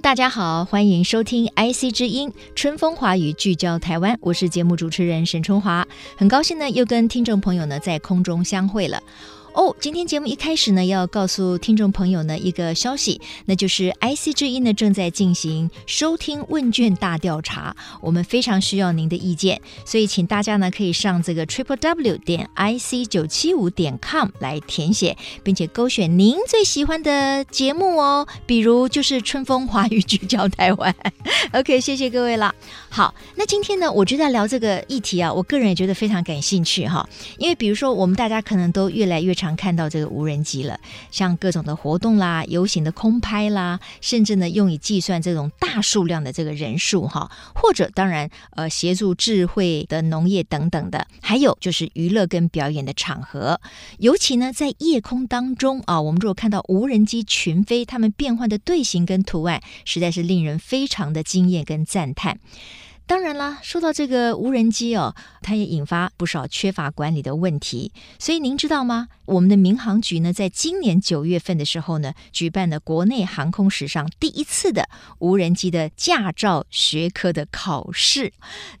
大家好，欢迎收听 IC 之音春风华语聚焦台湾，我是节目主持人沈春华，很高兴呢又跟听众朋友呢在空中相会了。哦，今天节目一开始呢，要告诉听众朋友呢一个消息，那就是 IC 之音呢正在进行收听问卷大调查，我们非常需要您的意见，所以请大家呢可以上这个 triple w 点 ic 九七五点 com 来填写，并且勾选您最喜欢的节目哦，比如就是春风华语聚焦台湾。OK，谢谢各位了。好，那今天呢，我就在聊这个议题啊，我个人也觉得非常感兴趣哈，因为比如说我们大家可能都越来越常看到这个无人机了，像各种的活动啦、游行的空拍啦，甚至呢用以计算这种大数量的这个人数哈，或者当然呃协助智慧的农业等等的，还有就是娱乐跟表演的场合，尤其呢在夜空当中啊，我们如果看到无人机群飞，它们变换的队形跟图案，实在是令人非常的惊艳跟赞叹。当然啦，说到这个无人机哦，它也引发不少缺乏管理的问题。所以您知道吗？我们的民航局呢，在今年九月份的时候呢，举办了国内航空史上第一次的无人机的驾照学科的考试。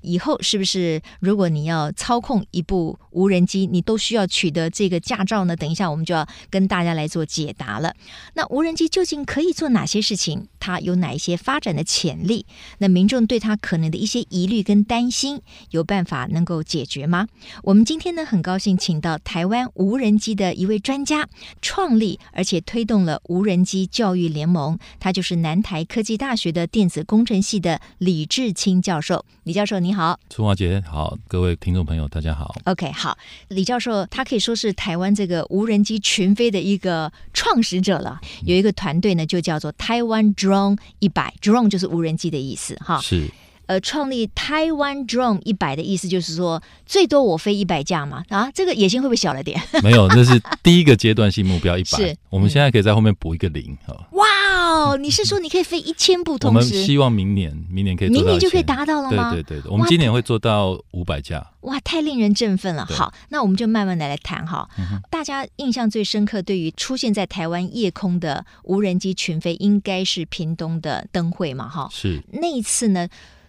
以后是不是，如果你要操控一部无人机，你都需要取得这个驾照呢？等一下，我们就要跟大家来做解答了。那无人机究竟可以做哪些事情？它有哪一些发展的潜力？那民众对它可能的一些疑虑跟担心，有办法能够解决吗？我们今天呢，很高兴请到台湾无人机的一位专家，创立而且推动了无人机教育联盟，他就是南台科技大学的电子工程系的李志清教授。李教授你好，春华姐好，各位听众朋友大家好。OK，好，李教授他可以说是台湾这个无人机群飞的一个创始者了。有一个团队呢，就叫做台湾 Drone 一百，Drone 就是无人机的意思，哈。是。呃，创立台湾 Drone 一百的意思就是说，最多我飞一百架嘛，啊，这个野心会不会小了点？没有，这是第一个阶段性目标一百。是，我们现在可以在后面补一个零哈。哇哦，你是说你可以飞一千部同时？我们希望明年，明年可以明年就可以达到了吗？对对对，我们今年会做到五百架。哇，太令人振奋了！好，那我们就慢慢的来谈哈。嗯、大家印象最深刻，对于出现在台湾夜空的无人机群飞，应该是屏东的灯会嘛？哈，是那一次呢。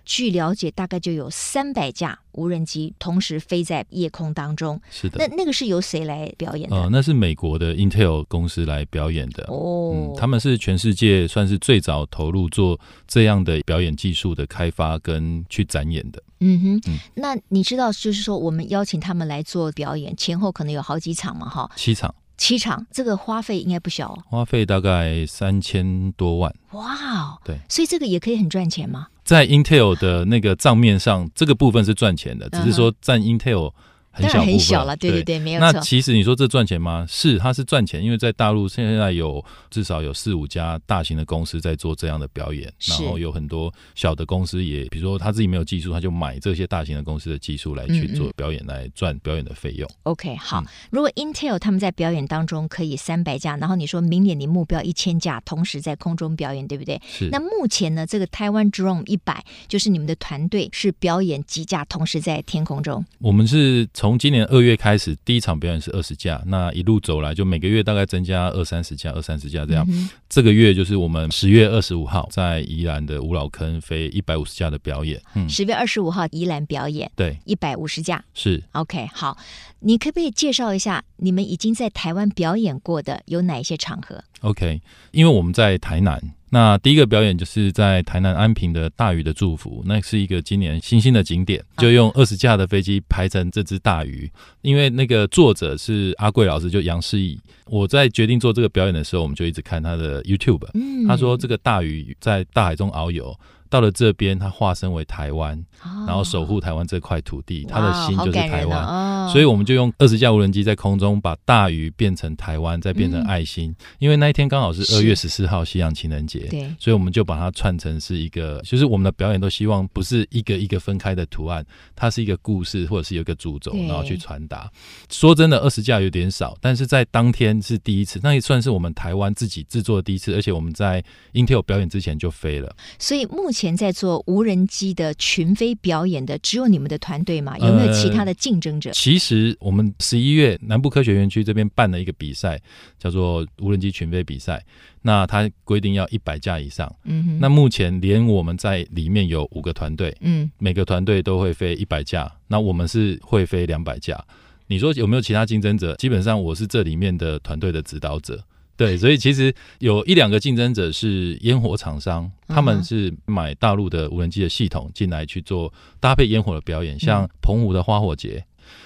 据了解，大概就有三百架无人机同时飞在夜空当中。是的，那那个是由谁来表演的？呃，那是美国的 Intel 公司来表演的。哦、嗯，他们是全世界算是最早投入做这样的表演技术的开发跟去展演的。嗯哼，嗯，那你知道，就是说我们邀请他们来做表演，前后可能有好几场嘛？哈，七场。七场，这个花费应该不小哦。花费大概三千多万。哇哦，对，所以这个也可以很赚钱吗？在 Intel 的那个账面上，这个部分是赚钱的，只是说占 Intel。当然很小了，对对对，对，没有错。那其实你说这赚钱吗？是，它是赚钱，因为在大陆现在有至少有四五家大型的公司在做这样的表演，然后有很多小的公司也，比如说他自己没有技术，他就买这些大型的公司的技术来去做表演，嗯嗯来赚表演的费用。OK，好，嗯、如果 Intel 他们在表演当中可以三百架，然后你说明年你目标一千架同时在空中表演，对不对？是。那目前呢，这个台湾 Drone 一百就是你们的团队是表演几架同时在天空中？我们是从从今年二月开始，第一场表演是二十架，那一路走来就每个月大概增加二三十架，二三十架这样。嗯、这个月就是我们十月二十五号在宜兰的五老坑飞一百五十架的表演。嗯，十月二十五号宜兰表演，对，一百五十架。是 OK，好，你可不可以介绍一下你们已经在台湾表演过的有哪一些场合？OK，因为我们在台南。那第一个表演就是在台南安平的大鱼的祝福，那是一个今年新兴的景点，就用二十架的飞机排成这只大鱼。因为那个作者是阿贵老师，就杨世义。我在决定做这个表演的时候，我们就一直看他的 YouTube。他说这个大鱼在大海中遨游，到了这边，他化身为台湾，然后守护台湾这块土地，他的心就是台湾。哦，所以我们就用二十架无人机在空中把大鱼变成台湾，再变成爱心。嗯、因为那一天刚好是二月十四号西洋情人节，对，所以我们就把它串成是一个，就是我们的表演都希望不是一个一个分开的图案，它是一个故事或者是有一个主轴，然后去传达。说真的，二十架有点少，但是在当天是第一次，那也算是我们台湾自己制作的第一次，而且我们在 Intel 表演之前就飞了。所以目前在做无人机的群飞表演的只有你们的团队吗？有没有其他的竞争者？呃、其实我们十一月南部科学园区这边办了一个比赛，叫做无人机群飞比赛。那它规定要一百架以上。嗯哼。那目前连我们在里面有五个团队，嗯，每个团队都会飞一百架。那我们是会飞两百架。你说有没有其他竞争者？基本上我是这里面的团队的指导者。对，所以其实有一两个竞争者是烟火厂商，他们是买大陆的无人机的系统进来去做搭配烟火的表演，像澎湖的花火节。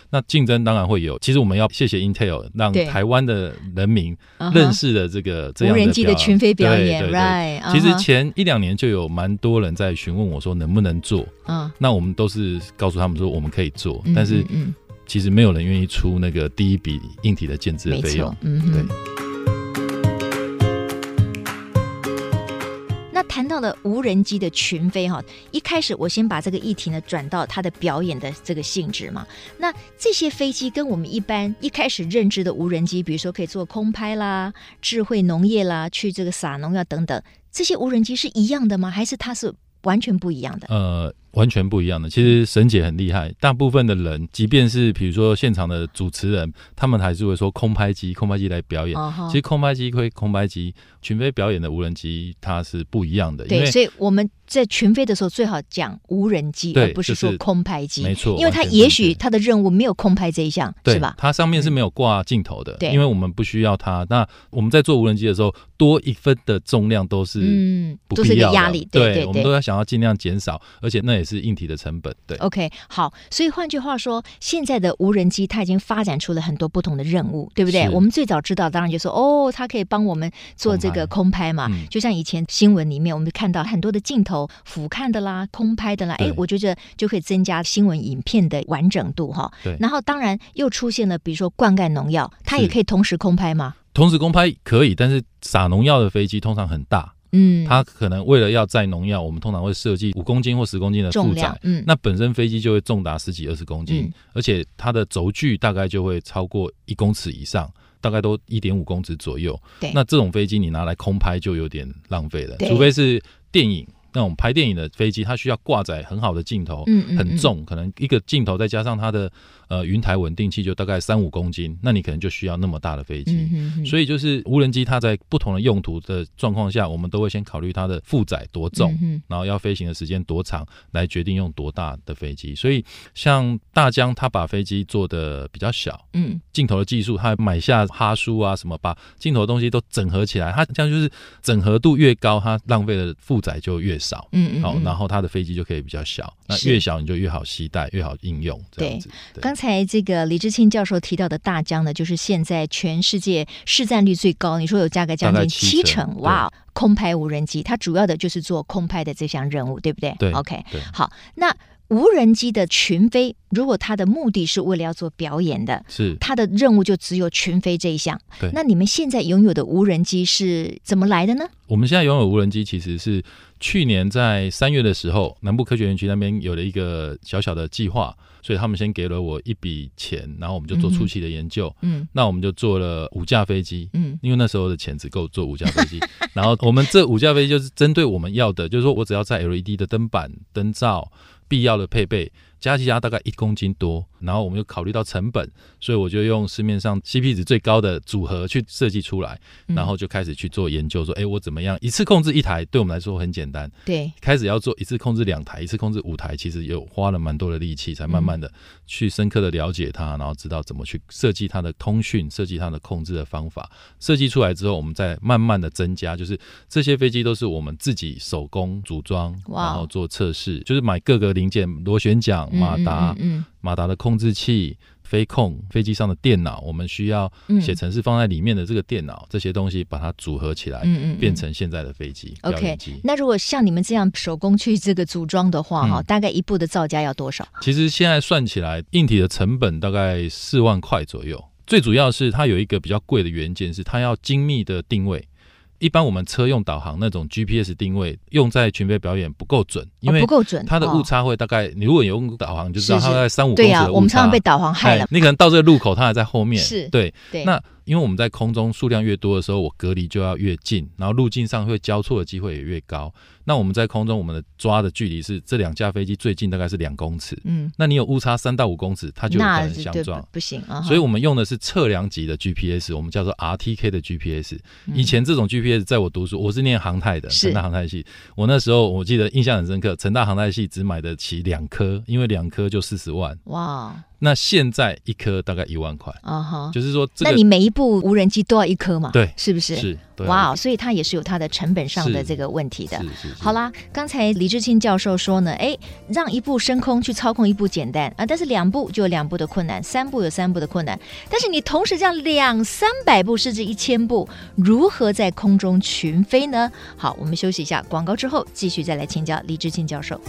那竞争当然会有。其实我们要谢谢 Intel，让台湾的人民认识了这个这样的无人机的群飞表演。对对其实前一两年就有蛮多人在询问我说能不能做。嗯。那我们都是告诉他们说我们可以做，但是其实没有人愿意出那个第一笔硬体的建制的费用。嗯，对。谈到了无人机的群飞哈，一开始我先把这个议题呢转到它的表演的这个性质嘛。那这些飞机跟我们一般一开始认知的无人机，比如说可以做空拍啦、智慧农业啦、去这个撒农药等等，这些无人机是一样的吗？还是它是完全不一样的？呃。完全不一样的。其实沈姐很厉害，大部分的人，即便是比如说现场的主持人，他们还是会说空拍机，空拍机来表演。哦、其实空拍机会空拍机，群飞表演的无人机它是不一样的。对，所以我们在群飞的时候最好讲无人机，而不是说空拍机。没错，因为它也许它的任务没有空拍这一项，是吧？它上面是没有挂镜头的，对，因为我们不需要它。那我们在做无人机的时候，多一分的重量都是嗯，都是一个压力。对，我们都要想要尽量减少，而且那也是硬体的成本。对，OK，好，所以换句话说，现在的无人机它已经发展出了很多不同的任务，对不对？我们最早知道，当然就说哦，它可以帮我们做这个空拍嘛，嗯、就像以前新闻里面我们看到很多的镜头俯瞰的啦、空拍的啦，哎，我觉得就可以增加新闻影片的完整度哈。对，然后当然又出现了，比如说灌溉农药，它也可以同时空拍吗？同时空拍可以，但是撒农药的飞机通常很大。嗯，它可能为了要载农药，我们通常会设计五公斤或十公斤的负载，嗯，那本身飞机就会重达十几二十公斤，嗯，而且它的轴距大概就会超过一公尺以上，大概都一点五公尺左右。对，那这种飞机你拿来空拍就有点浪费了，除非是电影。那种拍电影的飞机，它需要挂载很好的镜头，很重，可能一个镜头再加上它的呃云台稳定器，就大概三五公斤，那你可能就需要那么大的飞机。嗯嗯嗯，所以就是无人机，它在不同的用途的状况下，我们都会先考虑它的负载多重，然后要飞行的时间多长，来决定用多大的飞机。所以像大疆，它把飞机做的比较小，嗯，镜头的技术，它买下哈苏啊什么，把镜头的东西都整合起来，它这样就是整合度越高，它浪费的负载就越少，嗯，嗯，好，然后它的飞机就可以比较小，那越小你就越好携带，越好应用，这样子。对，刚才这个李志庆教授提到的大疆呢，就是现在全世界市占率最高，你说有价格将近七成，哇，空拍无人机，它主要的就是做空拍的这项任务，对不对？对，OK，好，那。无人机的群飞，如果它的目的是为了要做表演的，是它的任务就只有群飞这一项。对，那你们现在拥有的无人机是怎么来的呢？我们现在拥有无人机，其实是去年在三月的时候，南部科学园区那边有了一个小小的计划，所以他们先给了我一笔钱，然后我们就做初期的研究。嗯，那我们就做了五架飞机。嗯，因为那时候的钱只够做五架飞机，然后我们这五架飞机就是针对我们要的，就是说我只要在 LED 的灯板、灯罩。必要的配备。加起加大概一公斤多，然后我们又考虑到成本，所以我就用市面上 CP 值最高的组合去设计出来，然后就开始去做研究，说，哎，我怎么样一次控制一台？对我们来说很简单。对，开始要做一次控制两台，一次控制五台，其实有花了蛮多的力气，才慢慢的去深刻的了解它，然后知道怎么去设计它的通讯，设计它的控制的方法。设计出来之后，我们再慢慢的增加，就是这些飞机都是我们自己手工组装，然后做测试，就是买各个零件，螺旋桨。马达、马达的控制器，飞控飞机上的电脑，我们需要写程式放在里面的这个电脑，这些东西把它组合起来，嗯嗯，变成现在的飞机。OK，那如果像你们这样手工去这个组装的话，哈，大概一部的造价要多少？其实现在算起来，硬体的成本大概四万块左右。最主要是它有一个比较贵的元件，是它要精密的定位。一般我们车用导航那种 GPS 定位用在群飞表演不够准，因为不够准，它的误差会大概，你如果有用导航就知道它大概三五公里的误差。对呀，我们常常被导航害了。你可能到这个路口，它还在后面。是，对，那。因为我们在空中数量越多的时候，我隔离就要越近，然后路径上会交错的机会也越高。那我们在空中，我们的抓的距离是这两架飞机最近大概是两公尺。嗯，那你有误差三到五公尺，它就有可能相撞。不行啊！所以我们用的是测量级的 GPS，我们叫做 RTK 的 GPS。以前这种 GPS 在我读书，我是念航太的，成大航太系。我那时候我记得印象很深刻，成大航太系只买得起两颗，因为两颗就四十万。哇！那现在一颗大概一万块啊哈，就是说，那你每一部无人机都要一颗嘛？对，是不是？是，哇，所以它也是有它的成本上的这个问题的。好啦，刚才李志清教授说呢，哎，让一部升空去操控一部简单啊，但是两部就有两部的困难，三部有三部的困难。但是你同时这样两三百部甚至一千部，如何在空中群飞呢？好，我们休息一下，广告之后继续再来请教李志清教授。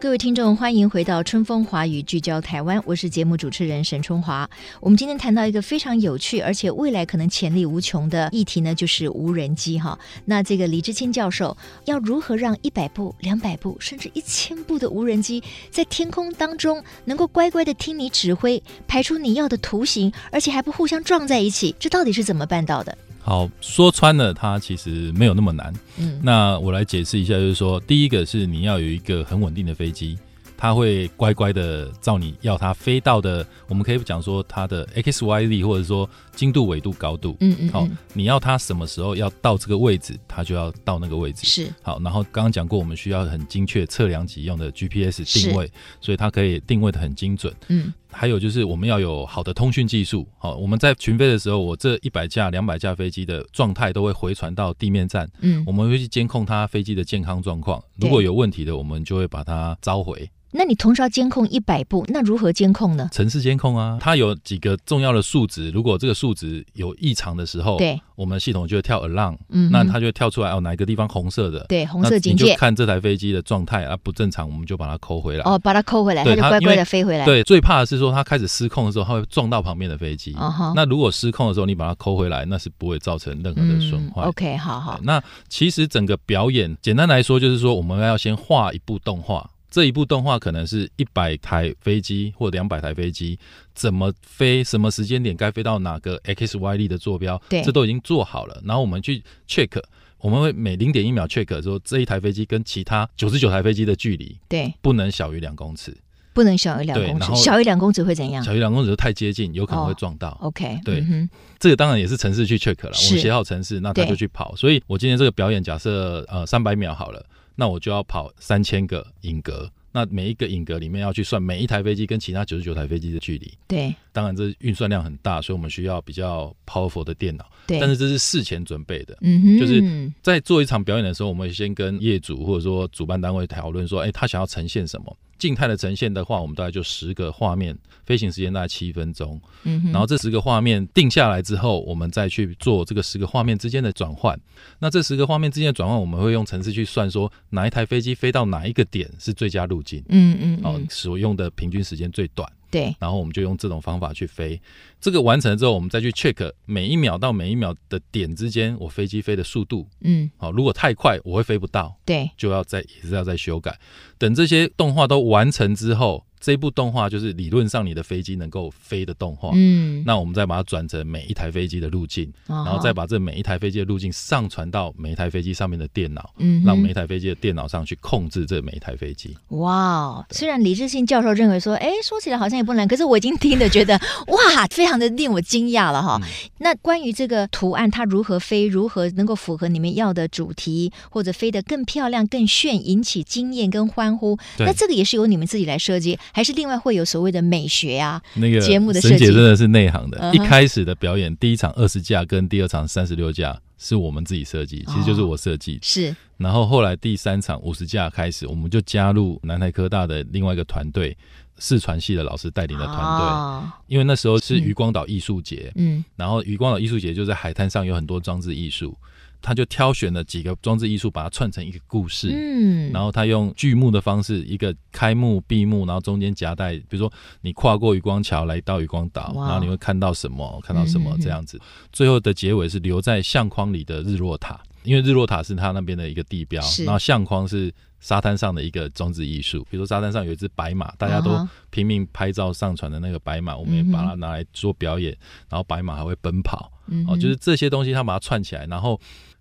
各位听众，欢迎回到春风华语聚焦台湾，我是节目主持人沈春华。我们今天谈到一个非常有趣，而且未来可能潜力无穷的议题呢，就是无人机哈。那这个李志清教授要如何让一百部、两百部甚至一千部的无人机在天空当中能够乖乖的听你指挥，排出你要的图形，而且还不互相撞在一起？这到底是怎么办到的？好，说穿了，它其实没有那么难。嗯，那我来解释一下，就是说，第一个是你要有一个很稳定的飞机。它会乖乖的照你要它飞到的，我们可以讲说它的 x y z 或者说精度、纬度、高度。嗯嗯，好，你要它什么时候要到这个位置，它就要到那个位置。是，好，然后刚刚讲过，我们需要很精确测量级用的 GPS 定位，所以它可以定位的很精准。嗯，还有就是我们要有好的通讯技术。好，我们在群飞的时候，我这一百架、两百架飞机的状态都会回传到地面站。嗯，我们会去监控它飞机的健康状况，如果有问题的，我们就会把它召回。那你同时要监控一百部，那如何监控呢？城市监控啊，它有几个重要的数值，如果这个数值有异常的时候，对，我们系统就会跳 alarm，嗯，那它就会跳出来哦，哪一个地方红色的，对，红色警戒，你就看这台飞机的状态啊不正常，我们就把它扣回来，哦，把它扣回来，它就乖乖的飞回来。对，最怕的是说它开始失控的时候，它会撞到旁边的飞机。哦，那如果失控的时候，你把它扣回来，那是不会造成任何的损坏。OK，好好。那其实整个表演，简单来说就是说，我们要先画一部动画。这一部动画可能是一百台飞机或两百台飞机怎么飞，什么时间点该飞到哪个 x y z 的坐标，对，这都已经做好了。然后我们去 check，我们会每零点一秒 check 说这一台飞机跟其他九十九台飞机的距离，对，不能小于两公尺，不能小于两公尺，小于两公尺会怎样？小于两公尺就太接近，有可能会撞到。Oh, OK，对，嗯、这个当然也是城市去 check 了，我们写好城市，那他就去跑。所以我今天这个表演假设呃三百秒好了，那我就要跑三千个影格。那每一个影格里面要去算每一台飞机跟其他九十九台飞机的距离。对，当然这运算量很大，所以我们需要比较 powerful 的电脑。对，但是这是事前准备的。嗯哼，就是在做一场表演的时候，我们会先跟业主或者说主办单位讨论说，哎，他想要呈现什么？静态的呈现的话，我们大概就十个画面，飞行时间大概七分钟。嗯哼，然后这十个画面定下来之后，我们再去做这个十个画面之间的转换。那这十个画面之间的转换，我们会用程式去算说哪一台飞机飞到哪一个点是最佳路径。嗯嗯，哦，所用的平均时间最短。对，然后我们就用这种方法去飞。这个完成了之后，我们再去 check 每一秒到每一秒的点之间，我飞机飞的速度。嗯，好，如果太快，我会飞不到。对，就要再也是要再修改。等这些动画都完成之后。这一部动画就是理论上你的飞机能够飞的动画，嗯，那我们再把它转成每一台飞机的路径，哦、然后再把这每一台飞机的路径上传到每一台飞机上面的电脑，嗯，让每一台飞机的电脑上去控制这每一台飞机。哇，对。虽然李志信教授认为说，哎，说起来好像也不难，可是我已经听的觉得，哇，非常的令我惊讶了哈。嗯、那关于这个图案，它如何飞，如何能够符合你们要的主题，或者飞得更漂亮、更炫，引起惊艳跟欢呼，那这个也是由你们自己来设计。还是另外会有所谓的美学啊？那个节目的设计沈姐真的是内行的。嗯一开始的表演，第一场二十架跟第二场三十六架是我们自己设计，其实就是我设计。是，然后后来第三场五十架开始，我们就加入南台科大的另外一个团队，四传系的老师带领的团队。哦因为那时候是渔光岛艺术节，嗯，然后渔光岛艺术节就在海滩上有很多装置艺术，他就挑选了几个装置艺术，把它串成一个故事。嗯，然后他用剧目的方式，一个开幕、闭幕，然后中间夹带，比如说你跨过渔光桥来到渔光岛，然后你会看到什么，看到什么这样子。最后的结尾是留在相框里的日落塔，因为日落塔是他那边的一个地标是，然后相框是沙滩上的一个装置艺术。比如说沙滩上有一只白马，大家都拼命拍照上传的那个白马，我们也把它拿来做表演，然后白马还会奔跑，哦，嗯哦就是这些东西他把它串起来，然后。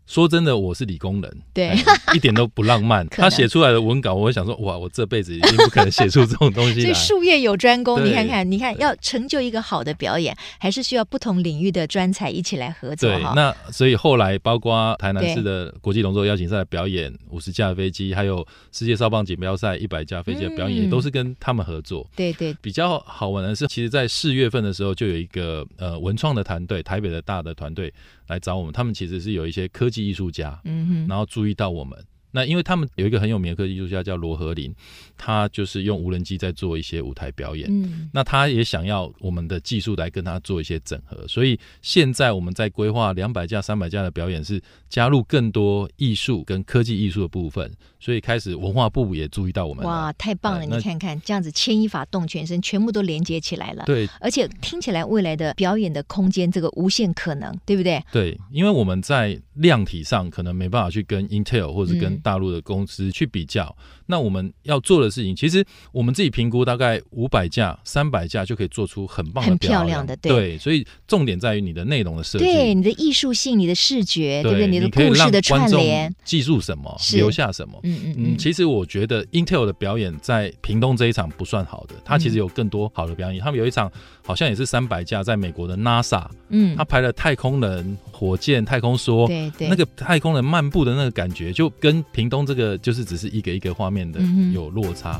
说真的，我是理工人，对。哎一点都不浪漫。他写出来的文稿，我会想说，哇，我这辈子一定不可能写出这种东西来。所以术业有专攻，你看看，你看要成就一个好的表演，还是需要不同领域的专才一起来合作对，那所以后来包括台南市的国际龙舟邀请赛的表演，五十架飞机，还有世界少棒锦标赛一百架飞机的表演，嗯。也都是跟他们合作。对对，比较好玩的是，其实，在四月份的时候，就有一个呃文创的团队，台北的大的团队来找我们，他们其实是有一些科技艺术家，嗯哼，然后注意到我们。那因为他们有一个很有名的科技艺术家叫罗和林，他就是用无人机在做一些舞台表演。嗯，那他也想要我们的技术来跟他做一些整合，所以现在我们在规划两百架、三百架的表演，是加入更多艺术跟科技艺术的部分。所以开始文化部也注意到我们。哇，太棒了！你看看，这样子牵一发动全身，全部都连接起来了。对而且听起来未来的表演的空间，这个无限可能，对不对？对，因为我们在量体上可能没办法去跟 Intel 或者是跟嗯大陆的公司去比较。那我们要做的事情，其实我们自己评估大概五百架、三百架就可以做出很棒的很漂漂亮的对对，所以重点在于你的内容的设计。对，你的艺术性、你的视觉，对不对？你的故事的串联，记住什么，留下什么。嗯嗯嗯，其实我觉得 Intel 的表演在屏东这一场不算好的，他其实有更多好的表演。他们有一场好像也是三百架，在美国的 NASA，嗯他，拍了太空人、火箭、太空梭，对对，那个太空人漫步的那个感觉，就跟屏东这个就是只是一个一个画面的嗯哼有落差。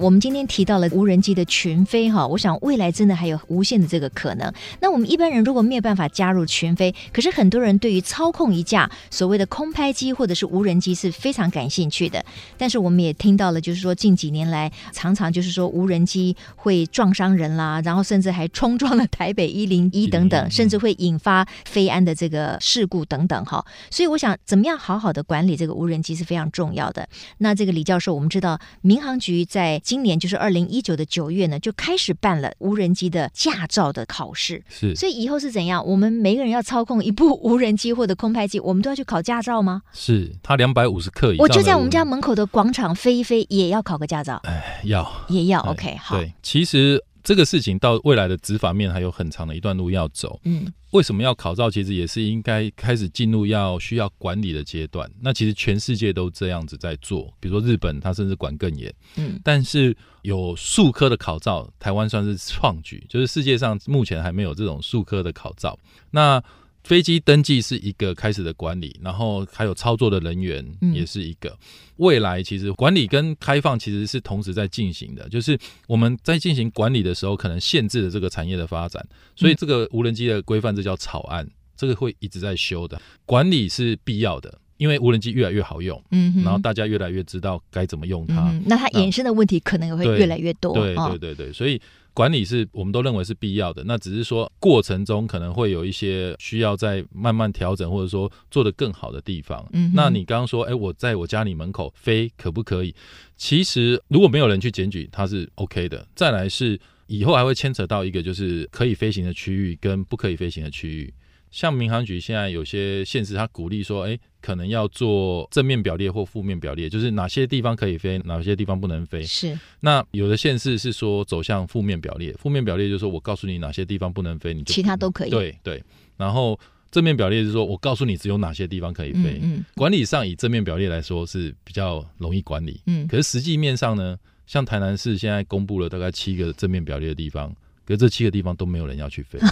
我们今天提到了无人机的群飞哈，我想未来真的还有无限的这个可能。那我们一般人如果没有办法加入群飞，可是很多人对于操控一架所谓的空拍机或者是无人机是非常感兴趣的。但是我们也听到了，就是说近几年来常常就是说无人机会撞伤人啦，然后甚至还冲撞了台北一零一等等，甚至会引发飞安的这个事故等等哈。所以我想，怎么样好好的管理这个无人机是非常重要的。那这个李教授，我们知道民航局在今年就是二零一九的九月呢，就开始办了无人机的驾照的考试。是所以以后是怎样？我们每个人要操控一部无人机或者空拍机，我们都要去考驾照吗？是，他两百五十克以上，我就在我们家门口的广场飞一飞，也要考个驾照，哎要也要。哎 OK，好，对，其实这个事情到未来的执法面还有很长的一段路要走。嗯为什么要考照？其实也是应该开始进入要需要管理的阶段。那其实全世界都这样子在做，比如说日本，它甚至管更严。嗯，但是有数科的考照，台湾算是创举，就是世界上目前还没有这种数科的考照。那飞机登记是一个开始的管理，然后还有操作的人员也是一个。未来其实管理跟开放其实是同时在进行的，就是我们在进行管理的时候，可能限制了这个产业的发展，所以这个无人机的规范这叫草案，这个会一直在修的。管理是必要的，因为无人机越来越好用，嗯哼，然后大家越来越知道该怎么用它。嗯，那它衍生的问题可能也会越来越多。对哦对对对，所以管理是我们都认为是必要的。那只是说过程中可能会有一些需要再慢慢调整，或者说做得更好的地方。嗯那你刚刚说，哎，我在我家里门口飞可不可以？其实如果没有人去检举，它是 OK 的。再来是以后还会牵扯到一个，就是可以飞行的区域跟不可以飞行的区域。像民航局现在有些县市，他鼓励说，哎，可能要做正面表列或负面表列，就是哪些地方可以飞，哪些地方不能飞。是，那有的县市是说走向负面表列，负面表列就是说我告诉你哪些地方不能飞，你就其他都可以。对对。然后正面表列是说我告诉你只有哪些地方可以飞。嗯管理上以正面表列来说是比较容易管理，嗯，可是实际面上呢，像台南市现在公布了大概七个正面表列的地方，可是这七个地方都没有人要去飞。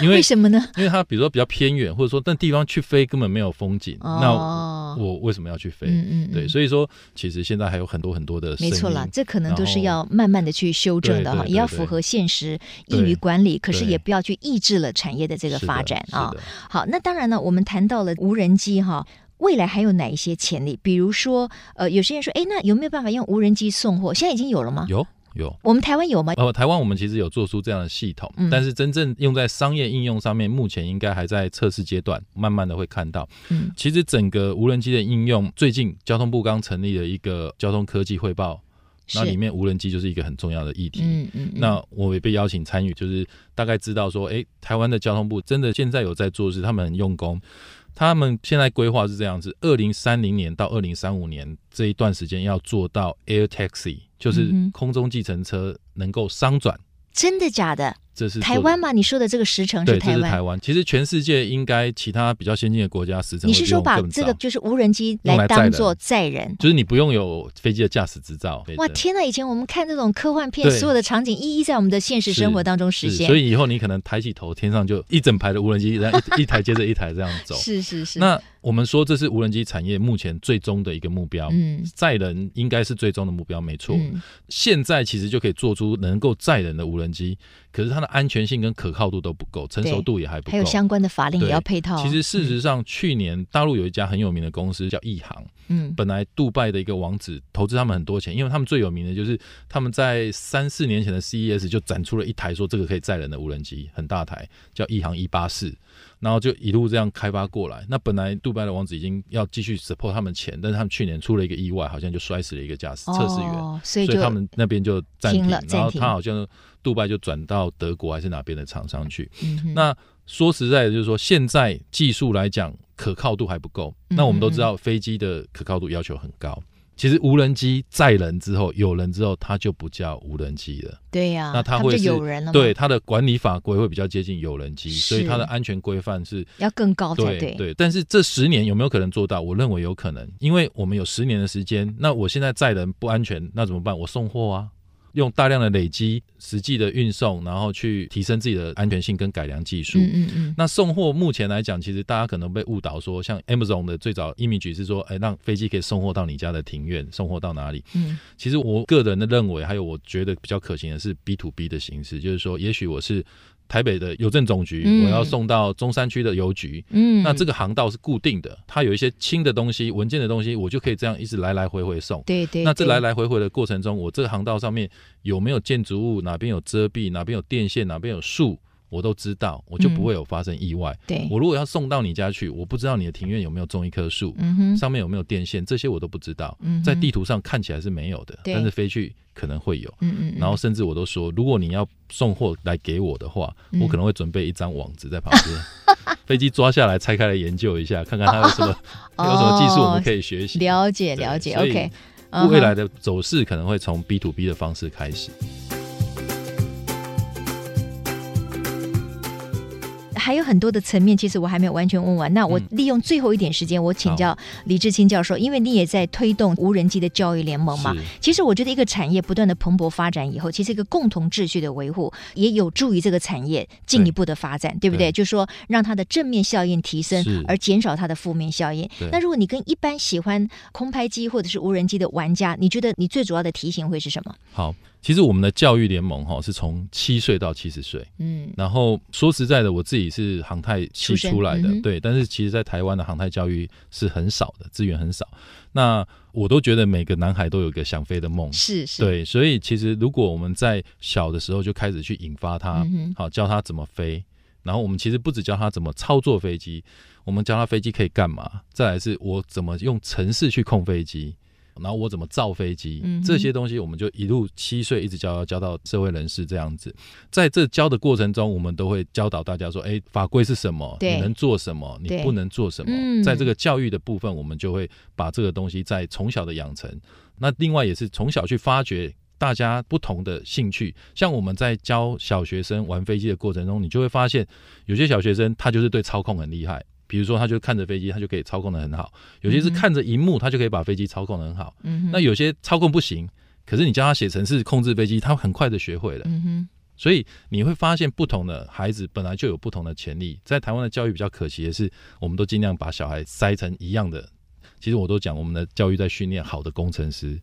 因为为什么呢？因为它比如说比较偏远，或者说那地方去飞根本没有风景，哦、那我为什么要去飞？嗯嗯嗯对，所以说其实现在还有很多很多的，没错啦，这可能都是要慢慢的去修正的哈，也要符合现实，易于管理，可是也不要去抑制了产业的这个发展啊。好，那当然呢，我们谈到了无人机哈。未来还有哪一些潜力？比如说，呃，有些人说，哎，那有没有办法用无人机送货？现在已经有了吗？有有，我们台湾有吗？呃，台湾我们其实有做出这样的系统，嗯、但是真正用在商业应用上面，目前应该还在测试阶段，慢慢的会看到。嗯，其实整个无人机的应用，最近交通部刚成立了一个交通科技汇报，那里面无人机就是一个很重要的议题。嗯嗯，嗯，那我也被邀请参与，就是大概知道说，哎，台湾的交通部真的现在有在做事，他们很用功。他们现在规划是这样子：二零三零年到二零三五年这一段时间要做到 Air Taxi，就是空中计程车能够商转。真的假的？这是台湾吗？你说的这个时程是台湾？对，台湾。其实全世界应该其他比较先进的国家时程，你是说把这个就是无人机来当做载人，就是你不用有飞机的驾驶执照。哇，天哪！以前我们看这种科幻片，所有的场景一一在我们的现实生活当中实现。所以以后你可能抬起头，天上就一整排的无人机，然后一一台接着一台这样走。是是是。那我们说这是无人机产业目前最终的一个目标。嗯，载人应该是最终的目标，没错。嗯，现在其实就可以做出能够载人的无人机。可是它的安全性跟可靠度都不够，成熟度也还不够，还有相关的法令也要配套。其实事实上，去年大陆有一家很有名的公司叫亿航，嗯，本来杜拜的一个王子投资他们很多钱，因为他们最有名的就是他们在三四年前的 CES 就展出了一台说这个可以载人的无人机，很大台，叫亿航一八四。然后就一路这样开发过来。那本来杜拜的王子已经要继续 support 他们钱，但是他们去年出了一个意外，好像就摔死了一个驾驶测试员，哦，所以他们那边就暂停。然后他好像杜拜就转到德国还是哪边的厂商去。嗯、那说实在的，就是说现在技术来讲可靠度还不够。那我们都知道飞机的可靠度要求很高。其实无人机载人之后，有人之后，它就不叫无人机了。对呀、啊，那它会是有人了。对它的管理法规会比较接近有人机，所以它的安全规范是要更高才对。对对，但是这十年有没有可能做到？我认为有可能，因为我们有十年的时间。那我现在载人不安全，那怎么办？我送货啊。用大量的累积实际的运送，然后去提升自己的安全性跟改良技术。嗯嗯嗯。那送货目前来讲，其实大家可能被误导说，像 Amazon 的最早 image 是说，哎，让飞机可以送货到你家的庭院，送货到哪里？嗯。其实我个人的认为，还有我觉得比较可行的是 B to B 的形式，就是说，也许我是。台北的邮政总局，我要送到中山区的邮局，嗯，那这个航道是固定的，它有一些轻的东西、文件的东西，我就可以这样一直来来回回送。对对。那这来来回回的过程中，我这个航道上面有没有建筑物？哪边有遮蔽？哪边有电线？哪边有树？我都知道，我就不会有发生意外。对。我如果要送到你家去，我不知道你的庭院有没有种一棵树，上面有没有电线，这些我都不知道。在地图上看起来是没有的，但是飞去。可能会有，嗯嗯，然后甚至我都说，如果你要送货来给我的话，嗯、我可能会准备一张网子在旁边，飞机抓下来拆开来研究一下，看看它有什么、哦、有什么技术我们可以学习。了解了解，OK。未来的走势可能会从 B to B 的方式开始。还有很多的层面，其实我还没有完全问完。那我利用最后一点时间，我请教李志清教授，因为你也在推动无人机的教育联盟嘛。其实我觉得一个产业不断的蓬勃发展以后，其实一个共同秩序的维护，也有助于这个产业进一步的发展，对，对不对？对，就是说让它的正面效应提升，而减少它的负面效应。那如果你跟一般喜欢空拍机或者是无人机的玩家，你觉得你最主要的提醒会是什么？好。其实我们的教育联盟哈是从七岁到七十岁，嗯，然后说实在的，我自己是航太系出来的，嗯、对，但是其实，在台湾的航太教育是很少的，资源很少。那我都觉得每个男孩都有一个想飞的梦，是是，对，所以其实如果我们在小的时候就开始去引发他，好教他怎么飞，然后我们其实不只教他怎么操作飞机，我们教他飞机可以干嘛，再来是我怎么用程式去控飞机。然后我怎么造飞机，嗯、这些东西我们就一路七岁一直教教到社会人士这样子，在这教的过程中，我们都会教导大家说：哎，法规是什么？你能做什么？你不能做什么？在这个教育的部分，我们就会把这个东西在从小的养成。那另外也是从小去发掘大家不同的兴趣，像我们在教小学生玩飞机的过程中，你就会发现有些小学生他就是对操控很厉害。比如说，他就看着飞机，他就可以操控的很好；有些是看着荧幕，他就可以把飞机操控的很好。嗯、那有些操控不行，可是你教他写程式控制飞机，他很快的学会了。嗯、所以你会发现，不同的孩子本来就有不同的潜力。在台湾的教育比较可惜的是，我们都尽量把小孩塞成一样的。其实我都讲，我们的教育在训练好的工程师，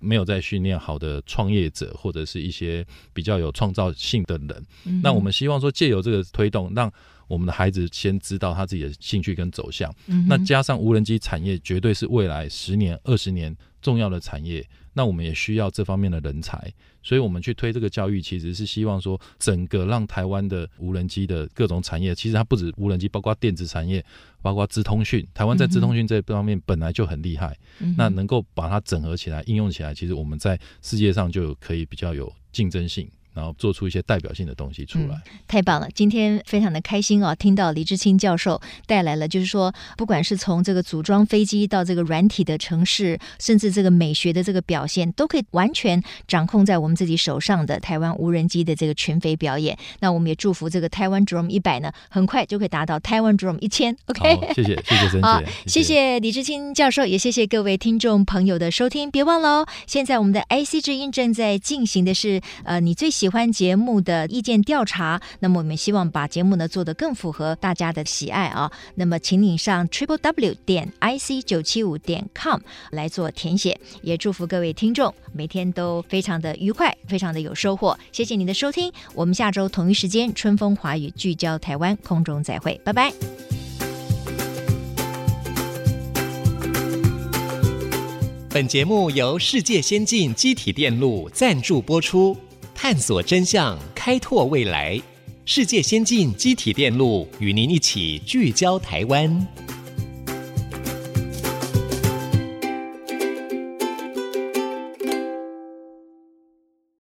没有在训练好的创业者或者是一些比较有创造性的人。嗯、那我们希望说，借由这个推动，让我们的孩子先知道他自己的兴趣跟走向。嗯、那加上无人机产业，绝对是未来十年、二十年重要的产业。那我们也需要这方面的人才，所以我们去推这个教育，其实是希望说，整个让台湾的无人机的各种产业，其实它不止无人机，包括电子产业，包括资通讯。台湾在资通讯这方面本来就很厉害，嗯、那能够把它整合起来、应用起来，其实我们在世界上就可以比较有竞争性。然后做出一些代表性的东西出来，嗯，太棒了！今天非常的开心哦，听到李志清教授带来了，就是说，不管是从这个组装飞机到这个软体的城市，甚至这个美学的这个表现，都可以完全掌控在我们自己手上的台湾无人机的这个群飞表演。那我们也祝福这个台湾 Drone 一百呢，很快就可以达到台湾 Drone 一千。OK，谢谢谢谢 曾姐，好谢谢，谢谢李志清教授，也谢谢各位听众朋友的收听。别忘了哦，现在我们的 IC 之音正在进行的是呃，你最喜喜欢节目的意见调查，那么我们希望把节目呢做得更符合大家的喜爱啊。那么，请你上 triple w 点 i c 九七五点 com 来做填写。也祝福各位听众每天都非常的愉快，非常的有收获。谢谢你的收听，我们下周同一时间春风华语聚焦台湾空中再会，拜拜。本节目由世界先进机体电路赞助播出。探索真相，开拓未来。世界先进机体电路与您一起聚焦台湾。